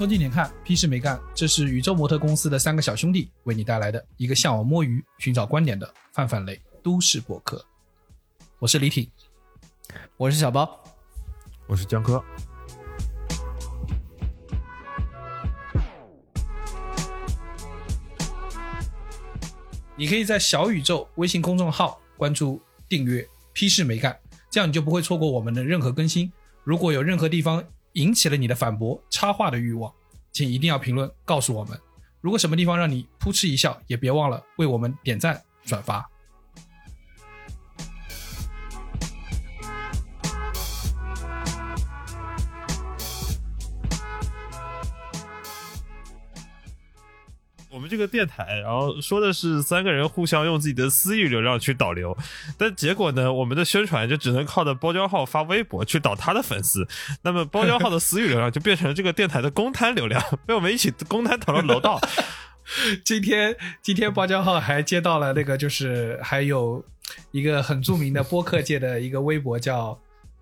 偷近点看，屁事没干。这是宇宙模特公司的三个小兄弟为你带来的一个向往摸鱼、寻找观点的泛泛类都市博客。我是李挺，我是小包，我是江科。你可以在小宇宙微信公众号关注、订阅“屁事没干”，这样你就不会错过我们的任何更新。如果有任何地方引起了你的反驳、插话的欲望，请一定要评论告诉我们。如果什么地方让你扑哧一笑，也别忘了为我们点赞、转发。这个电台，然后说的是三个人互相用自己的私域流量去导流，但结果呢，我们的宣传就只能靠着包浆号发微博去导他的粉丝，那么包浆号的私域流量就变成了这个电台的公摊流量，被我们一起公摊投了楼道。今天，今天包浆号还接到了那个，就是还有一个很著名的播客界的一个微博叫。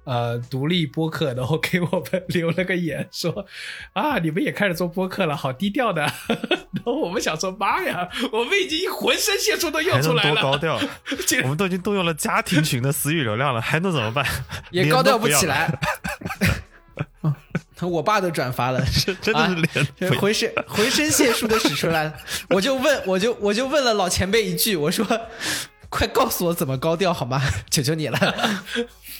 呃，独立播客，然后给我们留了个言，说啊，你们也开始做播客了，好低调的。然后我们想说，妈呀，我们已经浑身解数都用出来了，多高调？我们都已经动用了家庭群的私域流量了，还能怎么办？也高调不起来。我爸都转发了，真的是脸浑身浑身解数都使出来了。我就问，我就我就问了老前辈一句，我说，快告诉我怎么高调好吗？求求你了。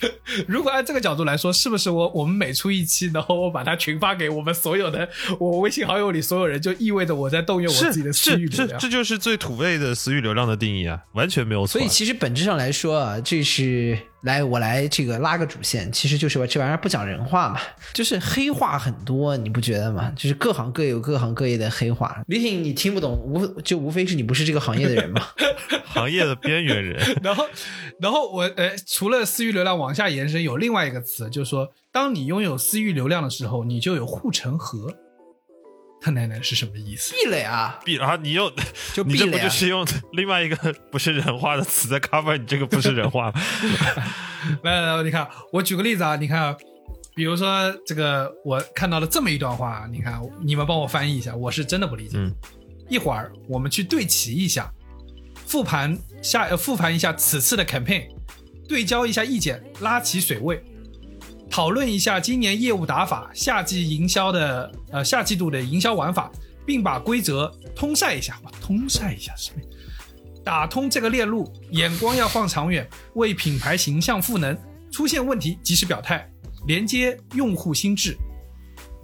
如果按这个角度来说，是不是我我们每出一期，然后我把它群发给我们所有的我微信好友里所有人，就意味着我在动用我自己的私域流量？这这就是最土味的私域流量的定义啊，完全没有错。所以其实本质上来说啊，这是。来，我来这个拉个主线，其实就是这玩意儿不讲人话嘛，就是黑话很多，你不觉得吗？就是各行各业有各行各业的黑话。李挺，你听不懂，无就无非是你不是这个行业的人嘛，行业的边缘人。然后，然后我呃，除了私域流量往下延伸，有另外一个词，就是说，当你拥有私域流量的时候，你就有护城河。他奶奶是什么意思？壁垒啊，壁啊！你又 就你这不就是用另外一个不是人话的词在 cover 你这个不是人话吗？来来来，你看，我举个例子啊，你看，比如说这个，我看到了这么一段话，你看，你们帮我翻译一下，我是真的不理解。一会儿我们去对齐一下，复盘下呃复盘一下此次的 campaign，对焦一下意见，拉起水位。讨论一下今年业务打法、夏季营销的呃夏季度的营销玩法，并把规则通晒一下。通晒一下是打通这个链路，眼光要放长远，为品牌形象赋能。出现问题及时表态，连接用户心智。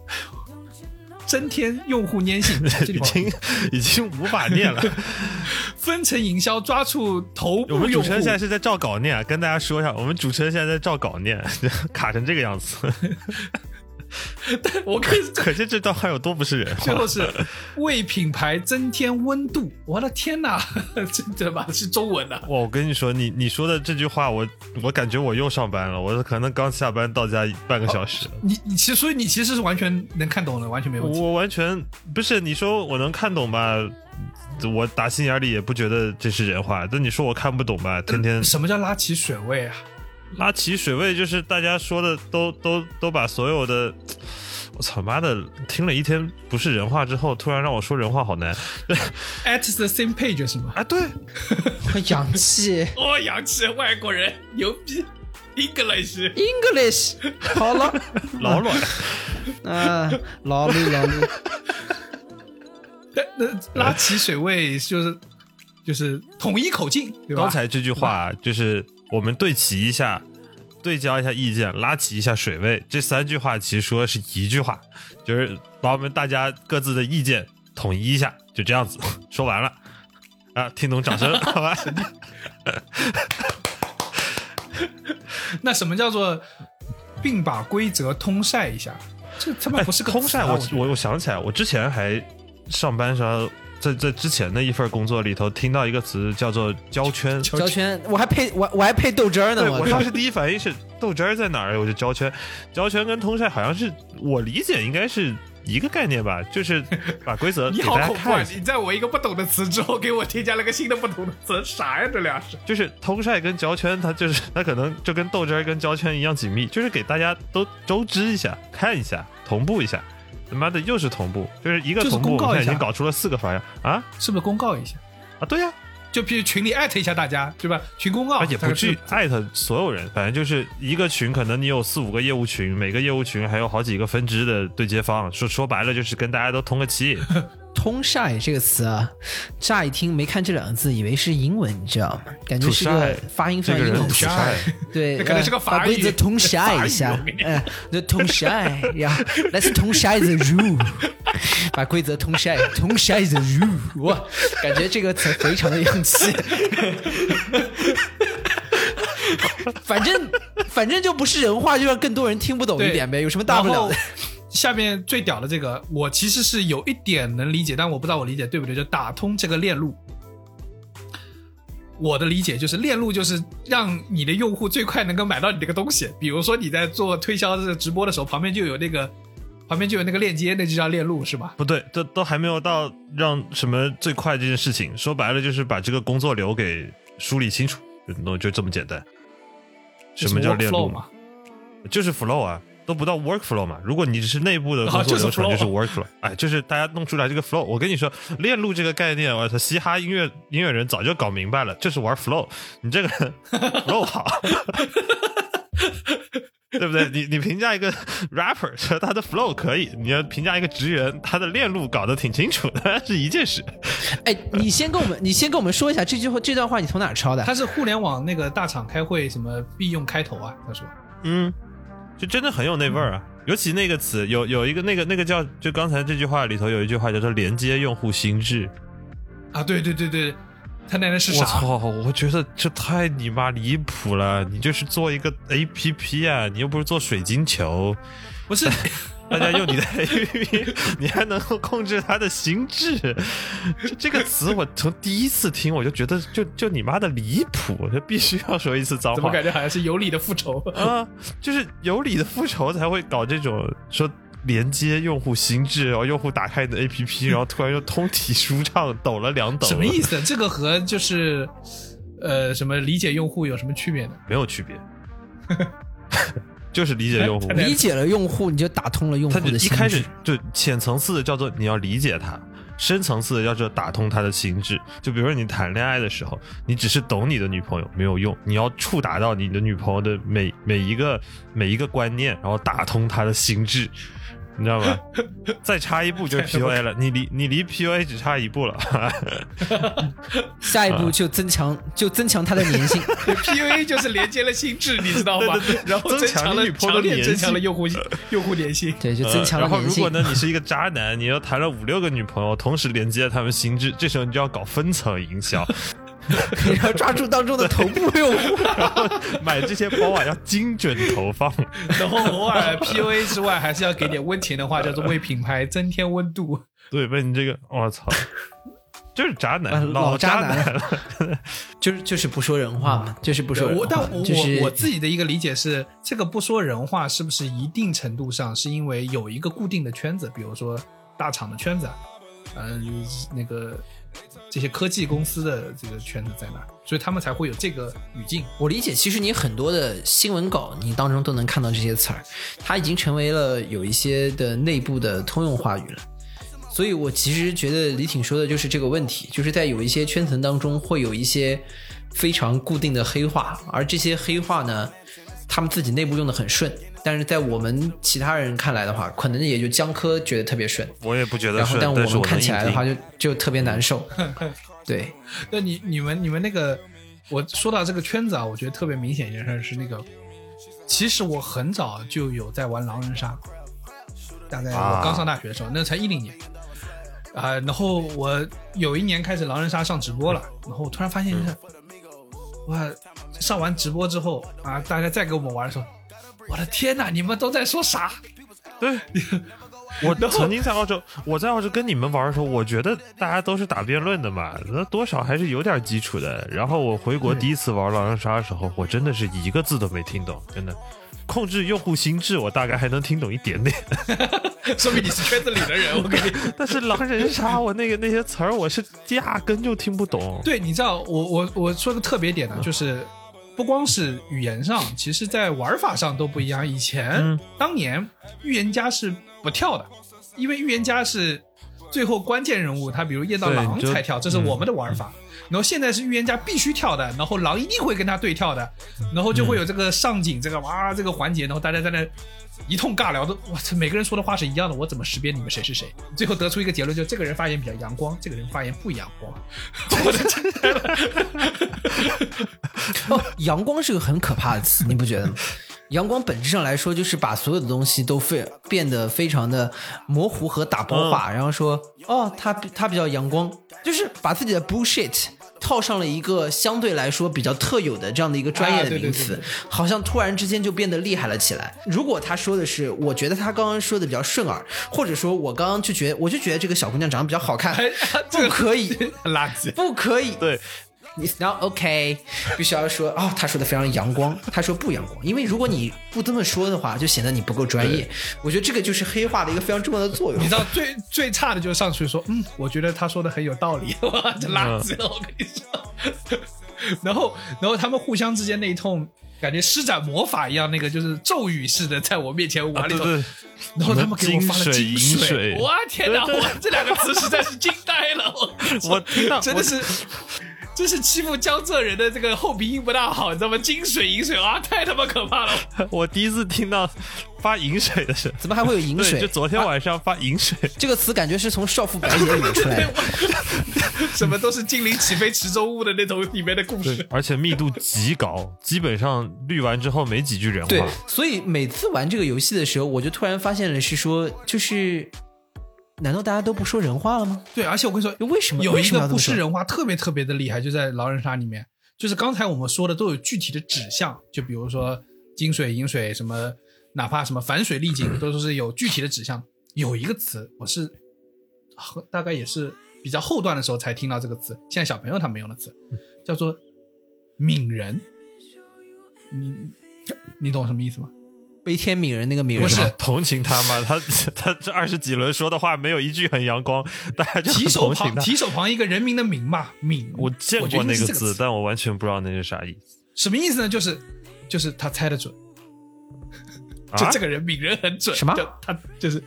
增添用户粘性，已经已经无法念了。分层营销抓住头部我们主持人现在是在照稿念，跟大家说一下，我们主持人现在在照稿念，卡成这个样子。但 我可可见这段话有多不是人。最后是为品牌增添温度。我的天哪，真的吧？是中文的。哇，我跟你说，你你说的这句话，我我感觉我又上班了。我可能刚下班到家半个小时。你你其实所以你其实是完全能看懂的，完全没有问题。我完全不是你说我能看懂吧？我打心眼里也不觉得这是人话。但你说我看不懂吧？天天什么叫拉起水位啊？拉起水位就是大家说的都都都把所有的，我操妈的听了一天不是人话之后，突然让我说人话好难。At the same page 是吗？啊对，洋气 哦，洋气外国人牛逼，English English 好了，老卵啊，老李老李，那那拉起水位就是就是统一口径，刚才这句话就是。我们对齐一下，对焦一下意见，拉起一下水位，这三句话其实说的是一句话，就是把我们大家各自的意见统一一下，就这样子说完了啊，听懂掌声好吧？那什么叫做并把规则通晒一下？这他妈不是个通晒。我我我想起来，我之前还上班时候。在在之前的一份工作里头，听到一个词叫做“胶圈”，胶圈，我还配我我还配豆汁儿呢。我当时第一反应是豆汁儿在哪儿？我就胶圈，胶圈跟通晒好像是我理解应该是一个概念吧，就是把规则 你好恐怖！你在我一个不懂的词之后，给我添加了个新的不懂的词，啥呀？这俩是？就是通晒跟胶圈，它就是 它可能就跟豆汁儿跟胶圈一样紧密，就是给大家都周知一下，看一下，同步一下。他妈的又是同步，就是一个就是同步，已经搞出了四个花样啊是不是公告一下？啊，对呀、就比如群里艾特一下大家，对吧？群公告而且不至于艾特所有人，反正就是一个群，可能你有四五个业务群，每个业务群还有好几个分支的对接方，说说白了就是跟大家都通个气。通晒这个词啊，乍一听没看这两个字，以为是英文，你知道吗？感觉是个发音非常英文词。晒，对，那可能是个呃法语把规则通晒一法下嗯，就通晒呀，Let's 通晒 the rule，把规则通晒，通晒 the rule，哇，感觉这个词非常的洋气。反正反正就不是人话，就让更多人听不懂一点呗，有什么大不了的？下面最屌的这个，我其实是有一点能理解，但我不知道我理解对不对。就打通这个链路，我的理解就是链路就是让你的用户最快能够买到你这个东西。比如说你在做推销这个直播的时候，旁边就有那个旁边就有那个链接，那就叫链路是吧？不对，都都还没有到让什么最快这件事情。说白了就是把这个工作流给梳理清楚，就就这么简单。什么叫链路嘛？就是 flow 啊，都不到 workflow 嘛。如果你只是内部的工作啊就是流程就是 workflow。哎，就是大家弄出来这个 flow。我跟你说，链路这个概念，我操，嘻哈音乐音乐人早就搞明白了，就是玩 flow。你这个人 flow 好。对不对？你你评价一个 rapper 说他的 flow 可以，你要评价一个职员，他的链路搞得挺清楚的，是一件事。哎，你先跟我们，你先跟我们说一下这句话，这段话你从哪抄的？他是互联网那个大厂开会什么必用开头啊？他说嗯，就真的很有那味儿啊。尤其那个词，有有一个那个那个叫，就刚才这句话里头有一句话叫做连接用户心智。啊，对对对对，他奶奶是啥？我操！我觉得这太你妈离谱了！你就是做一个 A P P 啊，你又不是做水晶球，不是 大家用你的 A P P，你还能够控制他的心智。这这个词我从第一次听我就觉得就就你妈的离谱，就必须要说一次脏话。怎么感觉好像是有理的复仇？啊，就是有理的复仇才会搞这种说连接用户心智，然后用户打开你的 APP，然后突然又通体舒畅，抖了两抖，什么意思？这个和就是呃什么理解用户有什么区别呢？没有区别，就是理解用户。理解了用户，你就打通了用户的心就一开始智。就浅层次的叫做你要理解他，深层次的叫做打通他的心智。就比如说你谈恋爱的时候，你只是懂你的女朋友没有用，你要触达到你的女朋友的每每一个每一个观念，然后打通他的心智。你知道吧？再差一步就 是 PUA 了，你离你离 PUA 只差一步了。下一步就增强，就增强它的粘性。PUA 就是连接了心智，你知道吗？然后增增强强了你女朋友的强烈增强了用户用户粘性。对，就增强了然后。如果呢，你是一个渣男，你又谈了五六个女朋友，同时连接了他们心智，这时候你就要搞分层营销，你要抓住当中的头部用户。然 后买这些包啊要精准投放。然后偶尔 PUA 之外，还是要给点温情的话，叫做为品牌增添温度。对，问你这个，我操，就是渣啊男，老渣渣男了。就是就是不说人话嘛，就是不说人话。我但我就是我我自己的一个理解是，这个不说人话，是不是一定程度上是因为有一个固定的圈子，比如说大厂的圈子，啊，嗯、那个这些科技公司的这个圈子在那，所以他们才会有这个语境。我理解，其实你很多的新闻稿，你当中都能看到这些词儿，它已经成为了有一些的内部的通用话语了。所以我其实觉得李挺说的就是这个问题，就是在有一些圈层当中会有一些非常固定的黑话，而这些黑话呢，他们自己内部用的很顺，但是在我们其他人看来的话，可能也就江科觉得特别顺，我也不觉得然后，但我们看起来的话就就特别难受。对，那你你们你们那个，我说到这个圈子啊，我觉得特别明显一件事是那个，其实我很早就有在玩狼人杀，大概我刚上大学的时候，那才一零年。啊、然后我有一年开始狼人杀上直播了，然后我突然发现一下，哇，上完直播之后啊，大家再给我们玩的时候，我的天哪，你们都在说啥？对。我曾经在澳洲，我在澳洲跟你们玩的时候，我觉得大家都是打辩论的嘛，那多少还是有点基础的。然后我回国第一次玩狼人杀的时候，我真的是一个字都没听懂，真的。控制用户心智，我大概还能听懂一点点。说明你是圈子里的人，我跟你。但是狼人杀，我那个那些词儿，我是压根就听不懂。对，你知道，我我我说个特别点呢，就是不光是语言上，其实在玩法上都不一样。以前、嗯当年预言家是不跳的，因为预言家是最后关键人物，他比如验到狼才跳，这是我们的玩法。然后现在是预言家必须跳的，然后狼一定会跟他对跳的，然后就会有这个上井这个哇这个环节，然后大家在那一通尬聊的，我操，每个人说的话是一样的，我怎么识别你们谁是谁？最后得出一个结论，就这个人发言比较阳光，这个人发言不阳光。我的天！哦，阳光是个很可怕的词，你不觉得吗？阳光本质上来说，就是把所有的东西都非变得非常的模糊和打包化，然后说哦，他他比较阳光，就是把自己的 bullshit 套上了一个相对来说比较特有的这样的一个专业的啊对对名词，好像突然之间就变得厉害了起来。如果他说的是，我觉得他刚刚说的比较顺耳，或者说我刚刚就觉得，我就觉得这个小姑娘长得比较好看，不可以，垃圾。不可以，对，你然后 OK，必须要说哦，他说的非常阳光，他说不阳光，因为如果你不这么说的话，就显得你不够专业。我觉得这个就是黑化的一个非常重要的作用你。知道最 最差的就是上去说，嗯，我觉得他说的很有道理，哇，这垃圾了，我跟你说。然后，然后他们互相之间那一通，感觉施展魔法一样，那个就是咒语似的，在我面前玩里头。啊对对，然后他们给我发了金水金银水哇天哪！我这两个词实在是惊呆了，我我听到真的是。这是欺负江浙人的这个后鼻音不大好，你知道吗？金水银水啊，太他妈可怕了！我第一次听到发银水的声，怎么还会有银，水就？昨天晚上发银水，这个词感觉是从《少妇白洁》里面出来的。什么都是精灵起飞池中物的那种里面的故事。而且密度极高，基本上滤完之后没几句人对话。，所以每次玩这个游戏的时候，我就突然发现了是说，就是难道大家都不说人话了吗？对，而且我跟你说，为什么有一个不是人话特别特别的厉害，就在狼人杀里面，就是刚才我们说的都有具体的指向，就比如说金水、银水什么，哪怕什么反水、丽景，都是有具体的指向。有一个词，我是大概也是比较后段的时候才听到这个词，现在小朋友他们用的词，叫做敏人。你你懂什么意思吗？悲天悯人那个悯人不是同情他吗？他 他这二十几轮说的话没有一句很阳光，大家就提手旁。提手旁一个人民的民嘛，民。我见过那个字，但我完全不知道那是啥意思。什么意思呢？就是就是他猜得准，就啊这个人悯人很准。什么就他就是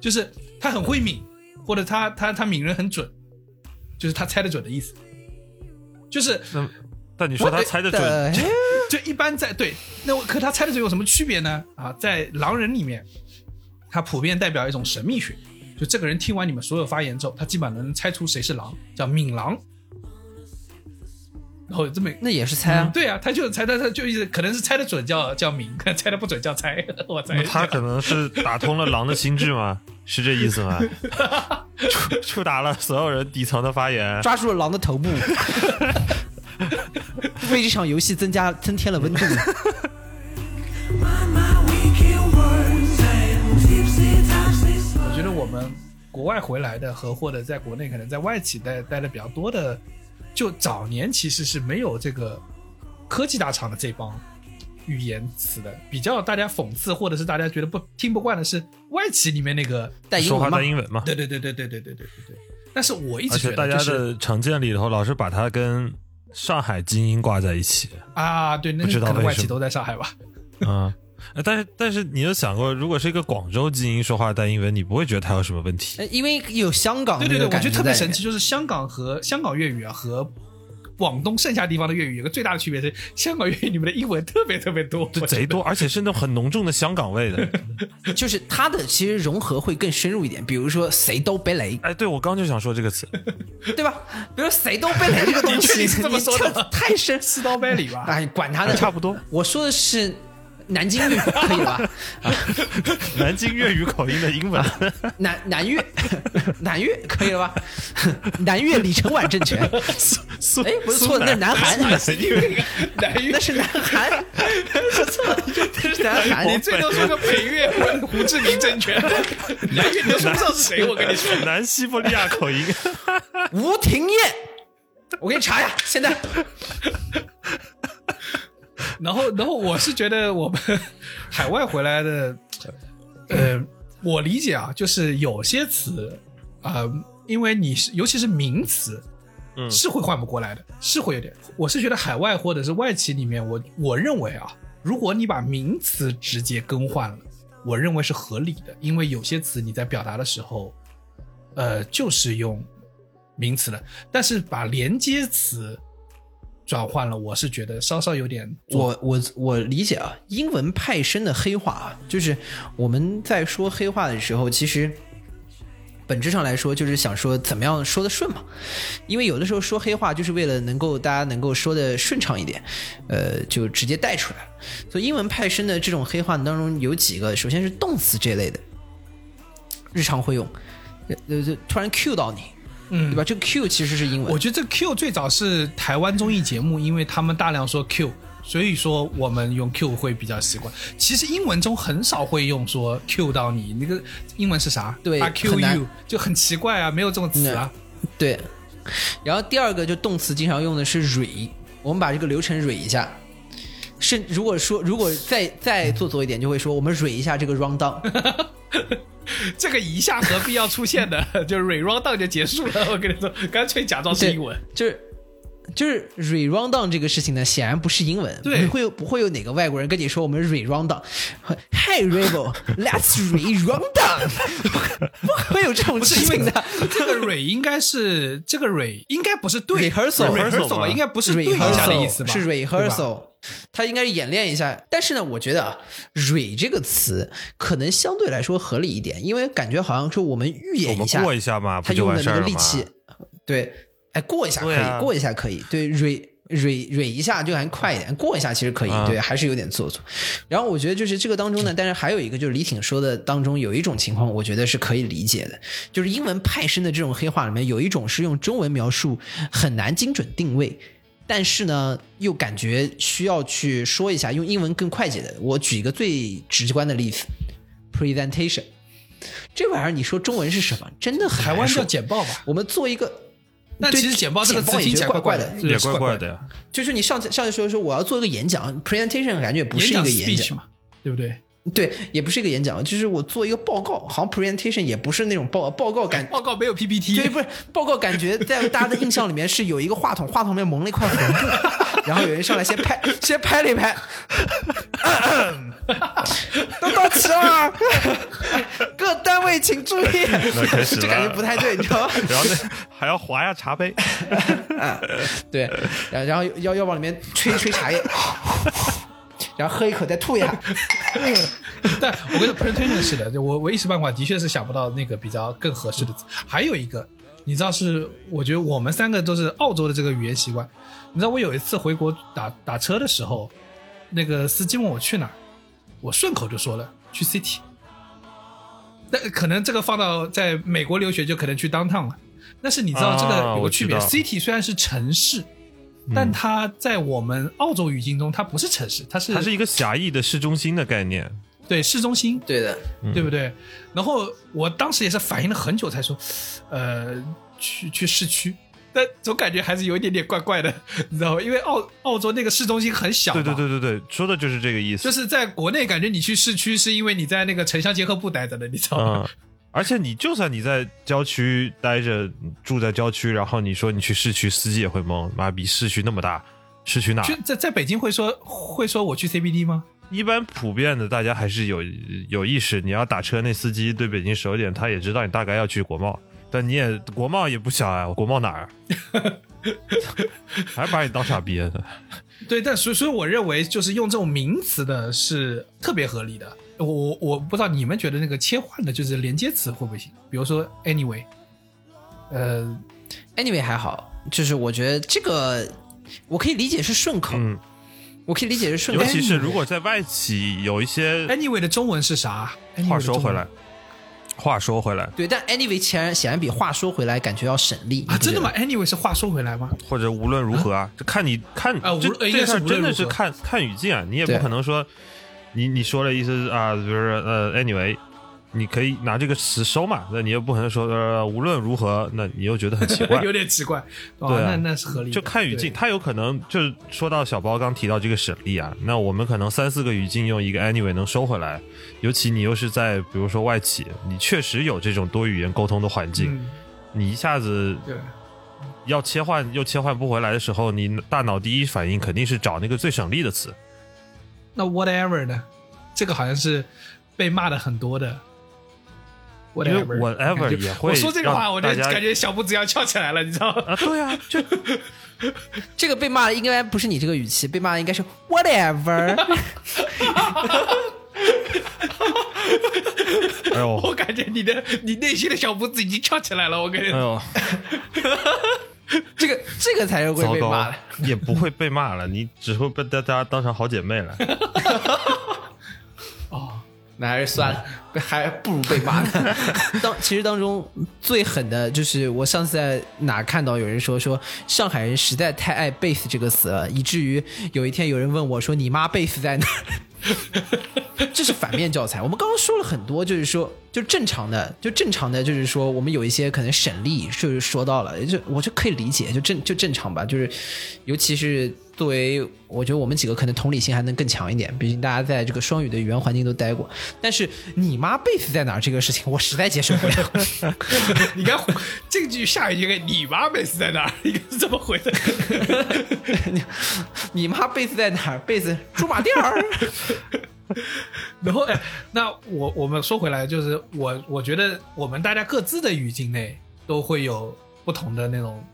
就是他很会悯，或者他他他悯人很准，就是他猜得准的意思。就是那但你说他猜得准，呃 就一般在对，那我可他猜的准有什么区别呢？啊，在狼人里面，他普遍代表一种神秘学。就这个人听完你们所有发言之后，他基本上能猜出谁是狼，叫敏狼。然后这么那也是猜啊。对啊，他就猜他他就意思可能是猜的准叫叫抿，猜的不准叫猜。我猜他可能是打通了狼的心智吗？是这意思吗？触触达了所有人底层的发言。抓住了狼的头部，为这场游戏增加增添了温度。我觉得我们国外回来的和或者在国内可能在外企待待的比较多的，就早年其实是没有这个科技大厂的这帮语言词的，比较大家讽刺或者是大家觉得不听不惯的是外企里面那个，说话带英文吗带？英文嘛，对对对对对对对对对对。但是我一直觉而且大家得就是的成见里头老是把它跟上海精英挂在一起。啊，对，那不知道可能外企都在上海吧。嗯，呃但是但是你有想过，如果是一个广州精英说话带英文，你不会觉得他有什么问题？呃因为有香港对对对，我觉得特别神奇，就是香港和香港粤语啊和广东剩下地方的粤语有个最大的区别是，香港粤语里面的英文特别特别多，贼多，而且是那种很浓重的香港味的。就是它的其实融合会更深入一点，比如说谁都别雷，哎，对我刚就想说这个词，对吧？比如谁都别雷这个东 你确西，定是这么说的太深。四刀掰里吧。哎，管他的，差不多。我说的是南京粤，可以了吧？南京粤语口音的英文，南南粤，南粤可以了吧？南粤李承晚政权，苏哎，不是错，那是南韩，南粤南粤那是南韩，说错了，那是南韩。你最多说个北越胡志明政权，南越你都说不上是谁，我跟你说。南西伯利亚口音。吴廷艳，我给你查一下，现在 然后，然后我是觉得我们 海外回来的，呃，我理解啊，就是有些词，呃，因为你是尤其是名词，嗯是会换不过来的，是会有点。我是觉得海外或者是外企里面，我我认为啊，如果你把名词直接更换了，我认为是合理的，因为有些词你在表达的时候，呃，就是用名词的，但是把连接词转换了，我是觉得稍稍有点我我我理解啊，英文派生的黑话啊，就是我们在说黑话的时候，其实本质上来说就是想说怎么样说的顺嘛。因为有的时候说黑话就是为了能够大家能够说的顺畅一点，呃，就直接带出来。所以英文派生的这种黑话当中有几个，首先是动词这类的，日常会用，呃呃，突然 cue 到你，嗯对吧？这个 cue 其实是英文，我觉得这 Q 最早是台湾综艺节目，因为他们大量说 Q，所以说我们用 Q 会比较习惯。其实英文中很少会用说 Q 到你，那个英文是啥？对啊，Q you 就很奇怪啊，没有这种词啊。对，然后第二个就动词经常用的是蕊，我们把这个流程蕊一下。是如果说如果再再做作一点，就会说我们蕊一下这个 round down。这个一下何必要出现的？就 re round down 就结束了。我跟你说，干脆假装是英文。就是就是 re round down 这个事情呢，显然不是英文，对不会有不会有哪个外国人跟你说我们 re round down。Hey Rebel，let's re round down，不会有这种事情的。这个 re 应该是这个 re 应该不是对 Rehearsal rehearsal 吧？应该不是对一下的意思吧？是 rehearsal，它应该演练一下。但是呢，我觉得啊蕊这个词可能相对来说合理一点，因为感觉好像说我们预演一下，过一下嘛，他用的？那个力气，对，哎，过一下可以，啊过一下可以，对，蕊蕊蕊一下就还快一点，过一下其实可以，啊对，还是有点做作。然后我觉得就是这个当中呢，但是还有一个就是李挺说的当中有一种情况，我觉得是可以理解的，就是英文派生的这种黑话里面有一种是用中文描述很难精准定位。但是呢，又感觉需要去说一下，用英文更快捷的。我举一个最直观的例子，presentation，这玩意儿你说中文是什么？真的很台湾难说叫简报吧？我们做一个，那其实简报这个词简报也听起怪，怪的，也怪怪怪的呀。就是你上次上次说说我要做一个演讲，presentation 感觉不是一演讲个演 speech 讲，嘛，对不对？对，也不是一个演讲，就是我做一个报告，好像 presentation 也不是那种报报告感。报告没有 PPT，对，不是报告，感觉在 大家的印象里面是有一个话筒，话筒里面蒙了一块红布，然后有人上来先拍，先拍了一拍，都到齐了，各单位请注意，这感觉不太对，你知道吗？然后那还要划下茶杯，对，然后然后要要往里面吹一吹茶叶，然后喝一口再吐一下。但我觉得 presentation 是的，就我我一时半会的确是想不到那个比较更合适的词。还有一个，你知道是，我觉得我们三个都是澳洲的这个语言习惯。你知道我有一次回国打打车的时候，那个司机问我去哪儿，我顺口就说了去 city。但可能这个放到在美国留学就可能去 downtown 了。但是你知道这个啊有个区别、我知道 c i t y 虽然是城市，但它在我们澳洲语境中它不是城市，它是它是一个狭义的市中心的概念。对市中心。对的，对不对？然后我当时也是反应了很久才说，呃，去去市区，但总感觉还是有一点点怪怪的，你知道吗？因为澳澳洲那个市中心很小，对对对对对，说的就是这个意思。就是在国内感觉你去市区是因为你在那个城乡结合部待着的，你知道吗？嗯，而且你就算你在郊区待着，住在郊区，然后你说你去市区，司机也会懵，妈逼，市区那么大，市区哪在在北京会说会说我去 CBD 吗？一般普遍的，大家还是有有意识。你要打车，那司机对北京熟一点，他也知道你大概要去国贸，但你也国贸也不小啊，国贸哪儿？还把你当傻逼呢？对，但所以所以我认为就是用这种名词的是特别合理的。我我我不知道你们觉得那个切换的就是连接词会不会行？比如说 anyway，呃，Anyway 还好，就是我觉得这个我可以理解是顺口，嗯，我可以理解是顺口，尤其是如果在外企有一些 Anyway 的中文是啥话说回来，话说回来，对，但 Anyway 显然显然比话说回来感觉要省力啊，真的吗？？Anyway 是话说回来吗？或者无论如何啊，就看你看这啊无论应该这事儿真的是看看语境啊，你也不可能说你你说的意思是啊，比如说呃，anyway，你可以拿这个词收嘛，那你又不可能说呃，无论如何，那你又觉得很奇怪 有。点奇怪。哦，对啊那那是合理的。就看语境，对它有可能就是说到小包刚提到这个省力啊，那我们可能三四个语境用一个 anyway 能收回来，尤其你又是在比如说外企，你确实有这种多语言沟通的环境，嗯，你一下子对。要切换又切换不回来的时候，你大脑第一反应肯定是找那个最省力的词。那 whatever 呢？这个好像是被骂的很多的 whatever whatever 也会我说这个话，我就感觉小拇指要翘起来了，你知道吗？啊，对啊，就 这个被骂的应该不是你这个语气，被骂的应该是 whatever。哎呦，我感觉你的你内心的小拇指已经翘起来了，我跟你哎呦，这个这个才是会被骂的。，也不会被骂了，你只会被大家当成好姐妹了。哦那还是算了，还不如被骂呢。当其实当中最狠的就是我上次在哪看到有人说说上海人实在太爱贝斯这个词了，以至于有一天有人问我说你妈贝斯在哪儿？这是反面教材。我们刚刚说了很多，就是说就正常的，就正常的，就是说我们有一些可能省力，就是说到了，就我就可以理解，就正就正常吧。就是尤其是作为我觉得我们几个可能同理心还能更强一点，毕竟大家在这个双语的语言环境都待过。但是你妈贝斯在哪儿这个事情，我实在接受不了。你看这句下一句你妈贝斯在哪儿？应该是这么回的。你妈贝斯在哪儿？贝斯驻马店儿。然后，哎，那我我们说回来，就是我我觉得我们大家各自的语境内都会有不同的那种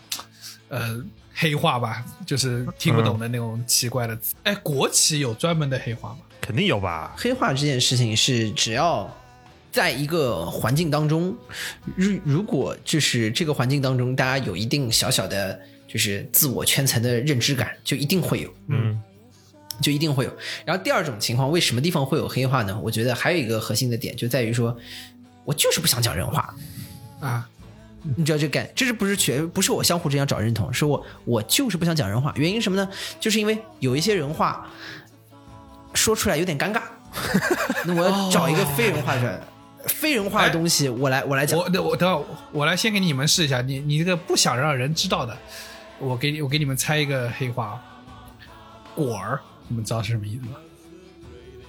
呃黑话吧，就是听不懂的那种奇怪的词。哎，国企有专门的黑话吗？肯定有吧？黑话这件事情是只要在一个环境当中，如如果就是这个环境当中，大家有一定小小的就是自我圈层的认知感，就一定会有，嗯，就一定会有。然后第二种情况，为什么地方会有黑化呢？我觉得还有一个核心的点就在于说，我就是不想讲人话。啊，你知道这感，这是不是全不是我相互之间找认同，是我我就是不想讲人话。原因什么呢？就是因为有一些人话说出来有点尴尬，那我要找一个非人话出来，非人话的东西我来我来讲。我我等会儿我来先给你们试一下，你你这个不想让人知道的，我给你我给你们猜一个黑话，果儿，你们知道是什么意思吗？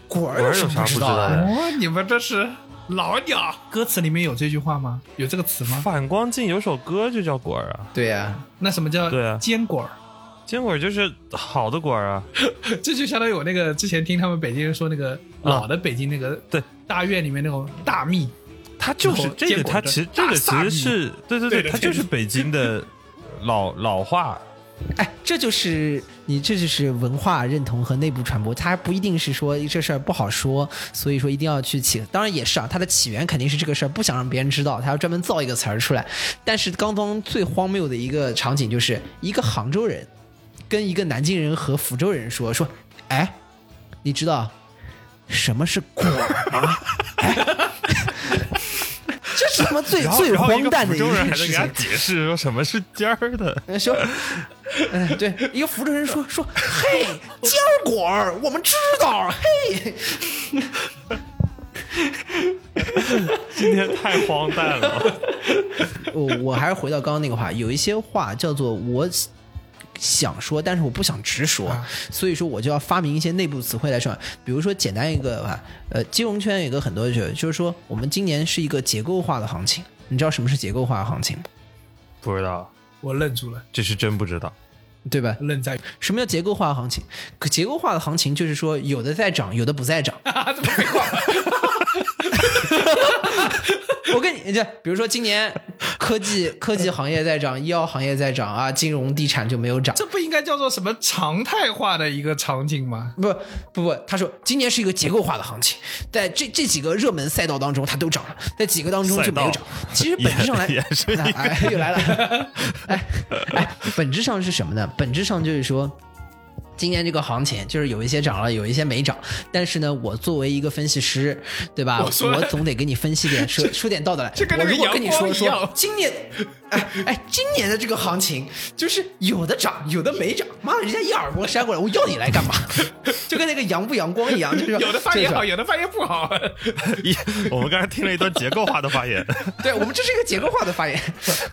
果儿果儿有啥不知知道的哦，你们这是老鸟。歌词里面有这句话吗？有这个词吗？反光镜有首歌就叫果儿啊，对呀、那什么叫对啊坚果儿？坚果就是好的果儿啊。这就相当于我那个之前听他们北京人说那个老的北京那个对大院里面那种大蜜，它就是这个，它其实这个其实是对对对，对它就是北京的老老话。哎，这就是你，这就是文化认同和内部传播，它不一定是说这事儿不好说，所以说一定要去起。当然也是啊，它的起源肯定是这个事儿不想让别人知道，他要专门造一个词儿出来。但是刚刚最荒谬的一个场景就是一个杭州人跟一个南京人和福州人说说，哎，你知道什么是果吗？哎 这是他妈最最荒诞的一件事还在给他情。解释说什么是尖儿的，呃说，嗯，对，一个福州人说说，嘿，尖儿果儿，我们知道，嘿，今天太荒诞了。我我还是回到刚刚那个话，有一些话叫做我想说，但是我不想直说，啊所以说我就要发明一些内部词汇来说。比如说简单一个吧，呃，金融圈有一个很多就就是说，我们今年是一个结构化的行情，你知道什么是结构化的行情吗？不知道，我愣住了，这是真不知道。对吧？愣在什么叫结构化行情？可结构化的行情就是说，有的在涨，有的不在涨。啊，这么废话，我跟你这，比如说今年科技 科技行业在涨，医药行业在涨啊，金融地产就没有涨。这不应该叫做什么常态化的一个场景吗？不不不，他说今年是一个结构化的行情，在这这几个热门赛道当中，它都涨了，在几个当中就没有涨。其实本质上来，哎，又来了，哎哎，本质上是什么呢？本质上就是说。今年这个行情就是有一些涨了，有一些没涨，但是呢，我作为一个分析师，对吧？我我总得给你分析点，说说点道道来。这跟我如果跟你说说今年，哎哎，今年的这个行情就是有的涨，有的没涨。妈的，人家一耳光扇过来，我要你来干嘛？就跟那个阳不阳光一样，就是有的发言好，有的发言不好。一，我们刚才听了一段结构化的发言，对我们这是一个结构化的发言，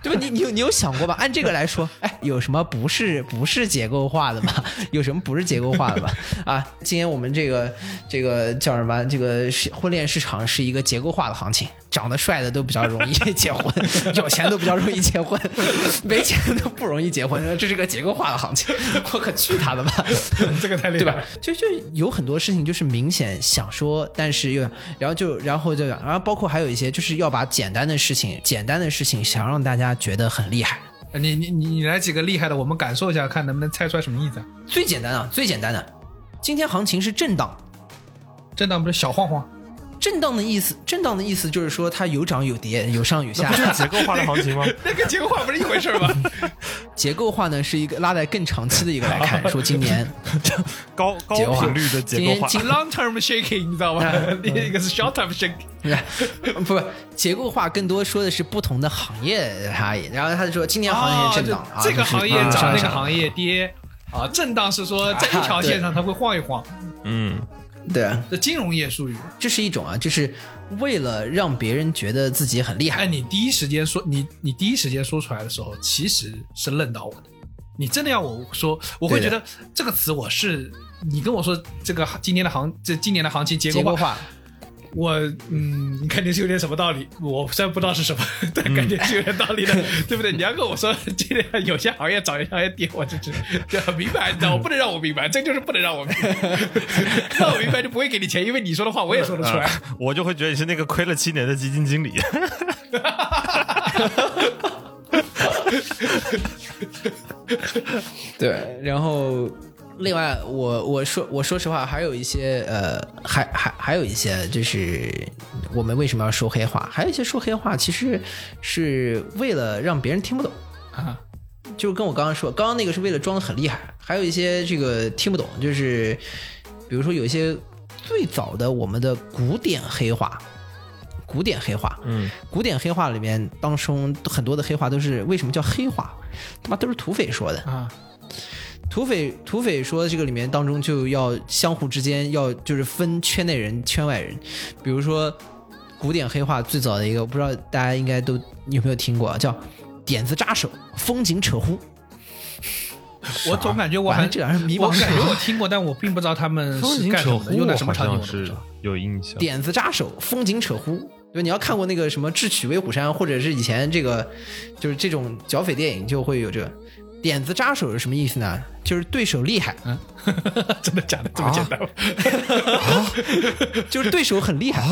对吧？你你有你有想过吧？按这个来说，哎，有什么不是不是结构化的吗？有什么不是结构化的吗？啊，今年我们这个这个叫什么？这个婚恋市场是一个结构化的行情，长得帅的都比较容易结婚，有钱都比较容易结结婚，没钱都不容易结婚，这是个结构化的行情，我可去他的吧！这个太厉对吧？就就有很多事情就是明显想说，但是又然后就然后就然后包括还有一些就是要把简单的事情简单的事情想让大家觉得很厉害。你你你你来几个厉害的，我们感受一下，看能不能猜出来什么意思啊？最简单啊，最简单的，今天行情是震荡，震荡不是小晃晃，震荡的意思，震荡的意思就是说它有涨有跌，有上有下不。就是结构化的行情吗？那跟结构化不是一回事吗？结构化呢是一个拉在更长期的一个来看，说今年 高高频率的结构化，今 long term shaking，你知道吗？另一个是 short term shaking。不不，结构化更多说的是不同的行业差异。然后他就说今年行业震荡，啊这个行业涨，那个行业跌。啊，震荡是说在一条线上它会晃一晃，嗯，对啊，这金融业术语。这是一种啊，就是为了让别人觉得自己很厉害哎，。你第一时间说你你第一时间说出来的时候，其实是愣到我的。你真的要我说，我会觉得这个词我是你跟我说这个今年的行这今年的行情结构化，结构化，我嗯，你肯定是有点什么道理，我虽然不知道是什么，但感觉是有点道理的，对不对？你要跟我说今年有些行业涨，有些行业跌，我就知就很明白，你知道，我不能让我明白，这就是不能让我明白，让我明白就不会给你钱，因为你说的话我也说得出来。啊我就会觉得你是那个亏了七年的基金经理。对，然后另外，我我说我说实话，还有一些呃，还还还有一些，就是我们为什么要说黑话？还有一些说黑话，其实是为了让别人听不懂。啊，就是跟我刚刚说，刚刚那个是为了装的很厉害，还有一些这个听不懂，就是比如说有一些最早的我们的古典黑话，古典黑话，嗯，古典黑话里面当中很多的黑话都是为什么叫黑话？他妈都是土匪说的啊！土匪土匪说这个里面当中就要相互之间要就是分圈内人圈外人，比如说古典黑话最早的一个，我不知道大家应该都有没有听过啊，叫点子扎手，风景扯呼。我总感觉我还这两人迷茫我感觉我听过，但我并不知道他们是干什么的，用在什么场景是。有印象。点子扎手，风景扯呼。对，你要看过那个什么《智取威虎山》，或者是以前这个就是这种剿匪电影，就会有这个点子扎手是什么意思呢？就是对手厉害，真的假的？这么简单吗？就是对手很厉害，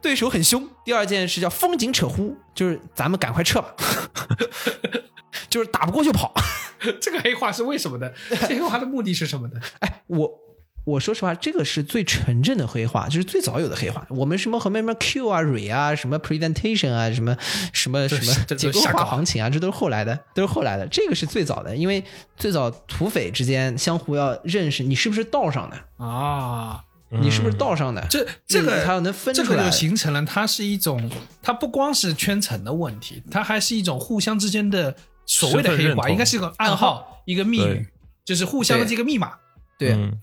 对手很凶。第二件事叫风景扯呼，就是咱们赶快撤吧，就是打不过就跑。这个黑话是为什么的？这黑话的目的是什么的？哎，我我说实话，这个是最纯正的黑话，就是最早有的黑话。我们什么后面什么 Q 啊、蕊啊、什么 presentation 啊、什么什么什么这结构化行情啊，这都是后来的，都是后来的。这个是最早的，因为最早土匪之间相互要认识，你是不是道上的，啊，你是不是道上的，这这个你才能分出来这个就形成了，它是一种，它不光是圈层的问题，它还是一种互相之间的所谓的黑话，应该是一个暗号，一个密语，就是互相的这个密码。对。嗯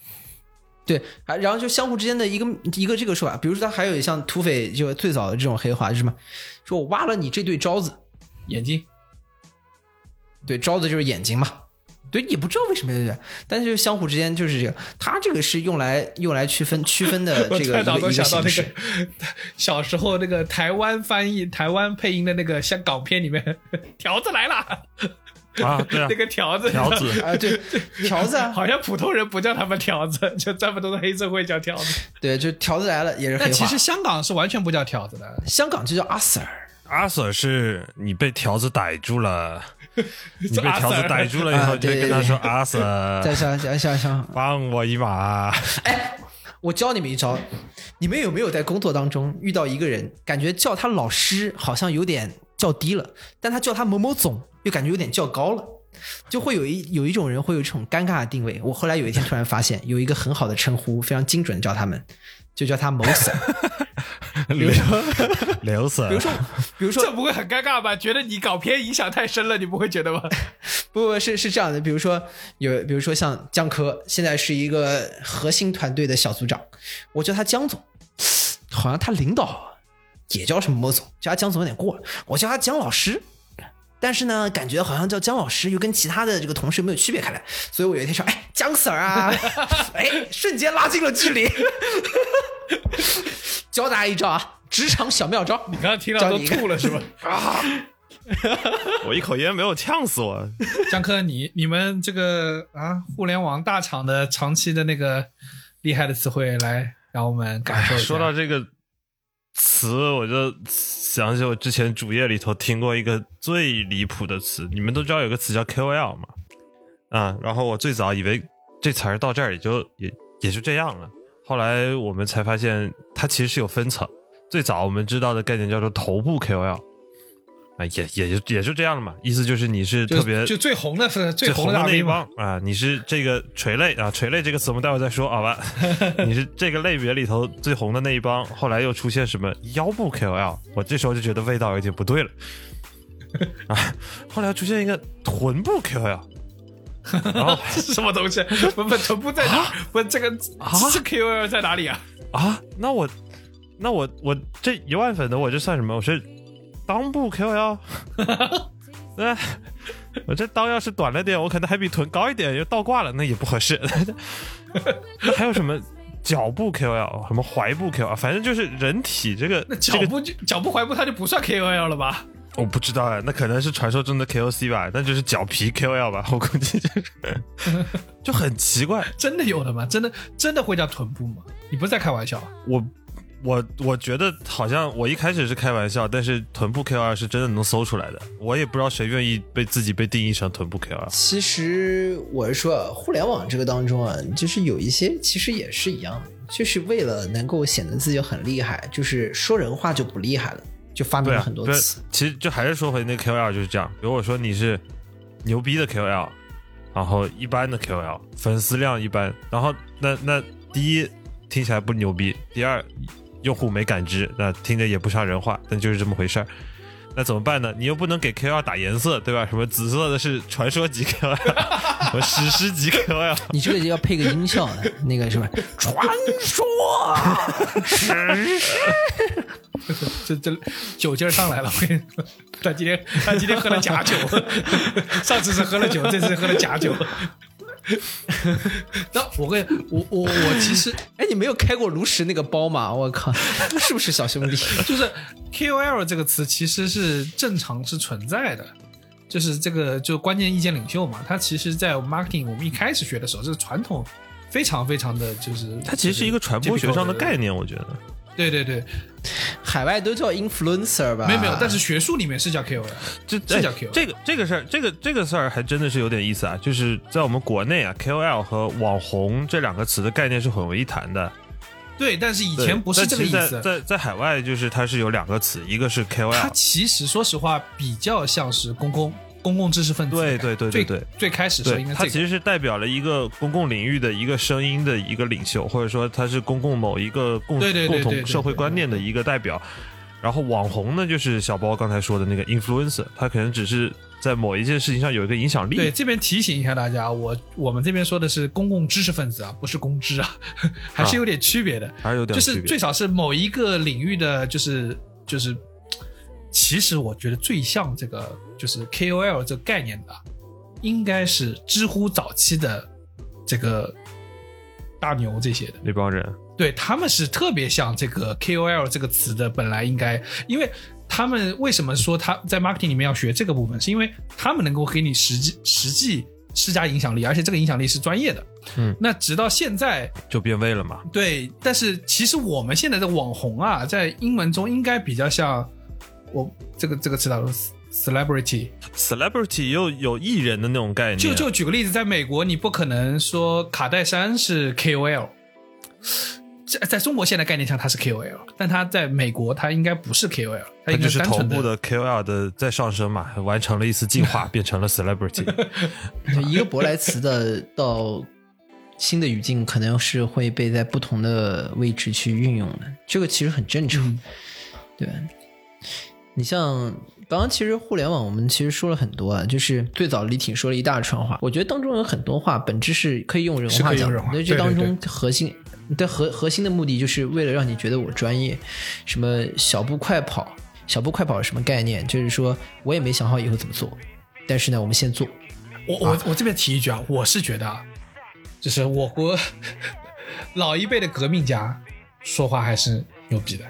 对，还然后就相互之间的一个一个这个说法，比如说他还有像土匪就最早的这种黑话是什么？说我挖了你这对招子，眼睛，对，招子就是眼睛嘛。对，也不知道为什么，对？但是就相互之间就是这个，他这个是用来用来区分区分的 这个太早都一个形那式个。小时候那个台湾翻译、台湾配音的那个香港片里面，条子来了，啊，对啊那，个条子，条子。啊，对，条子啊，好像普通人不叫他们条子，就专门都是黑社会叫条子。对，就条子来了也是黑话。但其实香港是完全不叫条子的，香港就叫阿 Sir，阿 Sir 是你被条子逮住了，你被条子逮住了以啊后，就会跟他说阿 Sir，再想想想想，帮我一马。我教你们一招，你们有没有在工作当中遇到一个人，感觉叫他老师好像有点叫低了，但他叫他某某总又感觉有点较高了，就会有一有一种人会有这种尴尬的定位。我后来有一天突然发现，有一个很好的称呼，非常精准的叫他们，就叫他某 Sir。刘刘 Sir，比如说，比如说这不会很尴尬吧？觉得你搞偏影响太深了，你不会觉得吗？不不是是这样的，比如说有，比如说像江科，现在是一个核心团队的小组长，我叫他江总，好像他领导也叫什么某总，叫他江总有点过了，我叫他江老师。但是呢，感觉好像叫姜老师又跟其他的这个同事没有区别开来，所以我有一天说，哎，姜 Sir 啊，哎，瞬间拉近了距离。教大家一招啊，职场小妙招。你刚刚听到都吐了是吧？啊，我一口烟没有呛死我。江科，你你们这个啊，互联网大厂的长期的那个厉害的词汇，来让我们感受一下。说到这个词，我就想起我之前主页里头听过一个最离谱的词。你们都知道有个词叫 KOL 嘛？啊，然后我最早以为这词儿到这儿也就也也就这样了，后来我们才发现它其实是有分层。最早我们知道的概念叫做头部 KOL。啊，也也就也就这样了嘛，意思就是你是特别就最红的是最红的那一帮啊，你是这个垂泪啊，垂泪这个词我们待会再说好吧？你是这个类别里头最红的那一帮，后来又出现什么腰部 KOL，我这时候就觉得味道有点不对了啊，后来出现一个臀部 KOL，然后是什么东西？不不，臀部在哪？不，这个是 KOL 在哪里啊？啊，那我那我我这一万粉的我这算什么？我是。裆部 KOL，对，我这裆要是短了点，我可能还比臀高一点，又倒挂了，那也不合适。那还有什么脚部 KOL，什么踝部 KOL，反正就是人体这个。那脚部就脚部踝部，它就不算 KOL 了吧？我不知道哎，那可能是传说中的 KOC 吧，那就是脚皮 KOL 吧，我估计就是，就很奇怪。真的有的吗？真的真的会叫臀部吗？你不是在开玩笑？我。我我觉得好像我一开始是开玩笑，但是臀部 K 二是真的能搜出来的。我也不知道谁愿意被自己被定义成臀部 K 二。其实我是说，互联网这个当中啊，就是有一些其实也是一样，就是为了能够显得自己很厉害，就是说人话就不厉害了，就发明了很多词。其实就还是说回那 K 二就是这样。如果说你是牛逼的 K O L，然后一般的 K O L，粉丝量一般，然后那那第一听起来不牛逼，第二。用户没感知，那听着也不像人话，但就是这么回事儿。那怎么办呢？你又不能给 K 二打颜色，对吧？什么紫色的是传说级 K 二，什么史诗级 K 二？你这个要配个音效的，那个是吧？传说史诗，这这酒劲儿上来了。我跟你说，他今天他今天喝了假酒，上次是喝了酒，这次喝了假酒。那我跟我我我其实，哎，你没有开过炉石那个包吗？我靠，是不是小兄弟？就是 KOL 这个词其实是正常是存在的，就是这个就关键意见领袖嘛。他其实，在 marketing 我们一开始学的时候，这是传统非常非常的就是，它其实是一个传播学上的概念，我觉得。对对对，海外都叫 influencer 吧？没有没有，但是学术里面是叫 KOL，这这叫 KOL。这个这个事儿，这个这个事儿还真的是有点意思啊！就是在我们国内啊，KOL 和网红这两个词的概念是混为一谈的。对，但是以前不是这个意思。在在海外，就是它是有两个词，一个是 KOL，它其实说实话比较像是公公。公共知识分子，对对对对对，最开始是应该他其实是代表了一个公共领域的一个声音的一个领袖，或者说他是公共某一个共共同社会观念的一个代表。然后网红呢，就是小包刚才说的那个 influencer，他可能只是在某一件事情上有一个影响力。对，这边提醒一下大家，我我们这边说的是公共知识分子啊，不是公知啊，还是有点区别的，还是有点就是最少是某一个领域的，就是就是。其实我觉得最像这个就是 KOL 这个概念的，应该是知乎早期的这个大牛这些的那帮人，对他们是特别像这个 KOL 这个词的。本来应该，因为他们为什么说他在 marketing 里面要学这个部分，是因为他们能够给你实际实际施加影响力，而且这个影响力是专业的。嗯，那直到现在就变味了嘛？对，但是其实我们现在的网红啊，在英文中应该比较像。我这个这个词叫 celebrity，celebrity 又有艺人的那种概念。就就举个例子，在美国，你不可能说卡戴珊是 KOL，在在中国现在概念上他是 KOL，但他在美国他应该不是 KOL，他应该是头部的 KOL 的在上升嘛，完成了一次进化，变成了 celebrity。一个舶来词的到新的语境，可能是会被在不同的位置去运用的，这个其实很正常，对。你像刚刚其实互联网，我们其实说了很多啊，就是最早李挺说了一大串话，我觉得当中有很多话本质是可以用人话讲，那这当中核心的核核心的目的就是为了让你觉得我专业。什么小步快跑，小步快跑是什么概念？就是说我也没想好以后怎么做，但是呢，我们先做。我我我这边提一句啊，我是觉得啊，就是我国 老一辈的革命家说话还是牛逼的。